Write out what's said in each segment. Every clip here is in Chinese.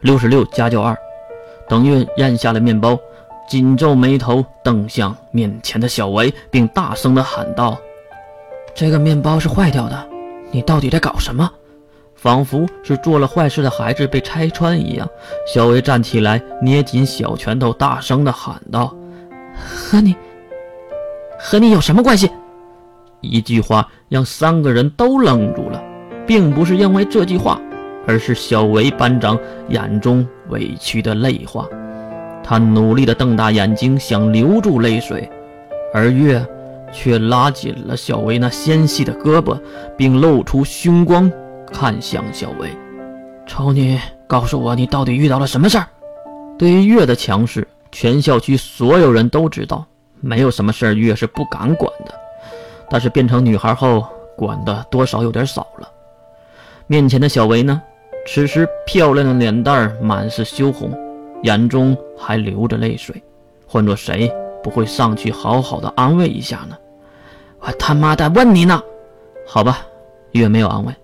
六十六加九二。等月咽下了面包，紧皱眉头，瞪向面前的小维，并大声地喊道：“这个面包是坏掉的，你到底在搞什么？”仿佛是做了坏事的孩子被拆穿一样，小维站起来，捏紧小拳头，大声地喊道：“和你，和你有什么关系？”一句话让三个人都愣住了，并不是因为这句话，而是小维班长眼中委屈的泪花。他努力地瞪大眼睛，想留住泪水，而月却拉紧了小维那纤细的胳膊，并露出凶光。看向小薇，丑女，告诉我你到底遇到了什么事儿？对于月的强势，全校区所有人都知道，没有什么事儿月是不敢管的。但是变成女孩后，管的多少有点少了。面前的小薇呢？此时漂亮的脸蛋满是羞红，眼中还流着泪水。换做谁不会上去好好的安慰一下呢？我他妈的问你呢！好吧，月没有安慰。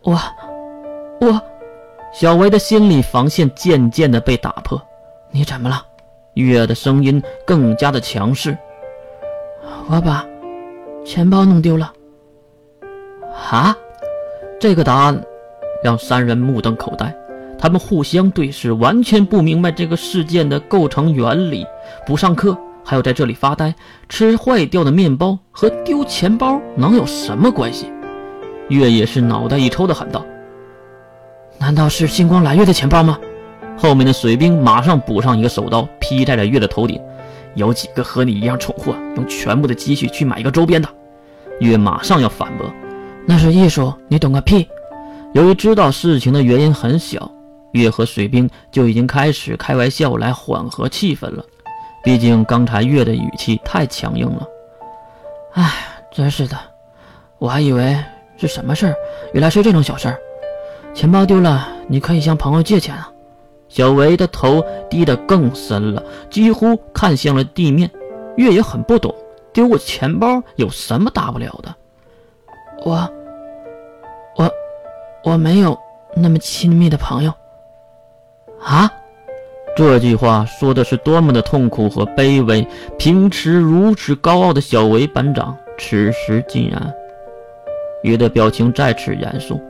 我，我，小维的心理防线渐渐的被打破。你怎么了？月的声音更加的强势。我把钱包弄丢了。啊！这个答案让三人目瞪口呆，他们互相对视，完全不明白这个事件的构成原理。不上课，还要在这里发呆，吃坏掉的面包和丢钱包能有什么关系？月也是脑袋一抽的喊道：“难道是星光蓝月的钱包吗？”后面的水兵马上补上一个手刀，劈在了月的头顶。有几个和你一样蠢货，用全部的积蓄去买一个周边的？月马上要反驳：“那是艺术，你懂个屁！”由于知道事情的原因很小，月和水兵就已经开始开玩笑来缓和气氛了。毕竟刚才月的语气太强硬了。唉，真是的，我还以为……是什么事儿？原来是这种小事儿。钱包丢了，你可以向朋友借钱啊。小维的头低得更深了，几乎看向了地面。月也很不懂，丢个钱包有什么大不了的？我，我没有那么亲密的朋友。啊！这句话说的是多么的痛苦和卑微。平时如此高傲的小维班长，此时竟然……月的表情再次严肃，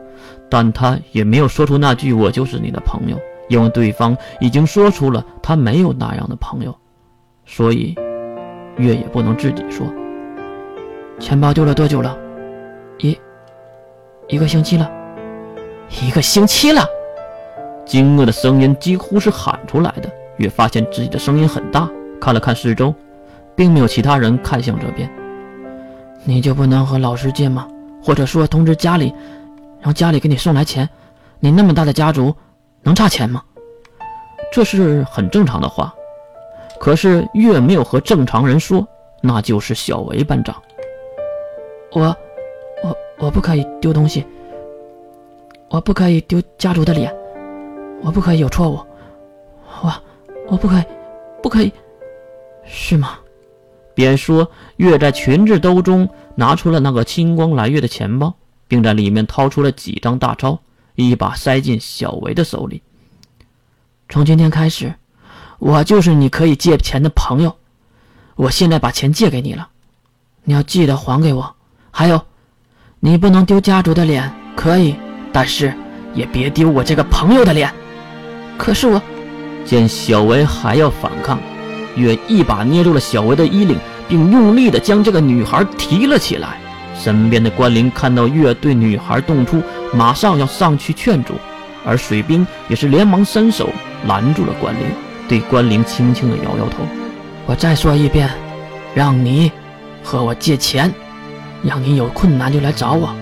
但他也没有说出那句“我就是你的朋友”，因为对方已经说出了他没有那样的朋友，所以月也不能自己说。钱包丢了多久了？一一个星期了。一个星期了！惊愕的声音几乎是喊出来的。月发现自己的声音很大，看了看四周，并没有其他人看向这边。你就不能和老师借吗？或者说通知家里，让家里给你送来钱。你那么大的家族，能差钱吗？这是很正常的话。可是月没有和正常人说，那就是小维班长。我，我，我不可以丢东西。我不可以丢家族的脸。我不可以有错误。我，我不可以，不可以，是吗？边说，月在裙子兜中拿出了那个青光蓝月的钱包，并在里面掏出了几张大钞，一把塞进小维的手里。从今天开始，我就是你可以借钱的朋友。我现在把钱借给你了，你要记得还给我。还有，你不能丢家族的脸，可以，但是也别丢我这个朋友的脸。可是我，见小维还要反抗。月一把捏住了小维的衣领，并用力地将这个女孩提了起来。身边的关灵看到月对女孩动粗，马上要上去劝阻，而水兵也是连忙伸手拦住了关灵，对关灵轻轻地摇摇头：“我再说一遍，让你和我借钱，让你有困难就来找我，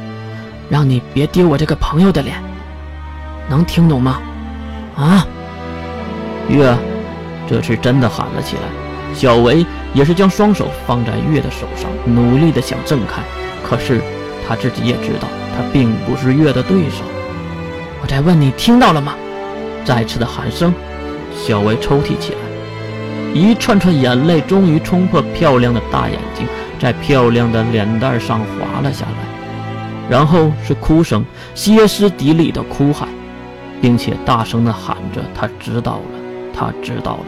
让你别丢我这个朋友的脸，能听懂吗？”啊，月。这次真的喊了起来，小维也是将双手放在月的手上，努力的想挣开。可是他自己也知道，他并不是月的对手。我在问你，听到了吗？再次的喊声，小维抽泣起来，一串串眼泪终于冲破漂亮的大眼睛，在漂亮的脸蛋上滑了下来。然后是哭声，歇斯底里的哭喊：“并且大声的喊着：“他知道了，他知道了。”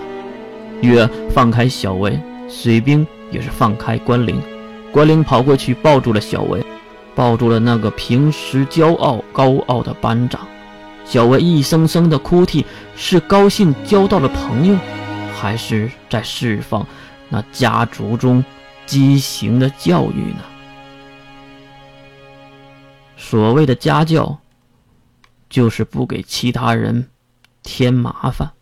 月放开小薇，水兵也是放开关灵。关灵跑过去抱住了小薇，抱住了那个平时骄傲高傲的班长。小薇一声声的哭啼，是高兴交到了朋友，还是在释放那家族中畸形的教育呢？所谓的家教，就是不给其他人添麻烦。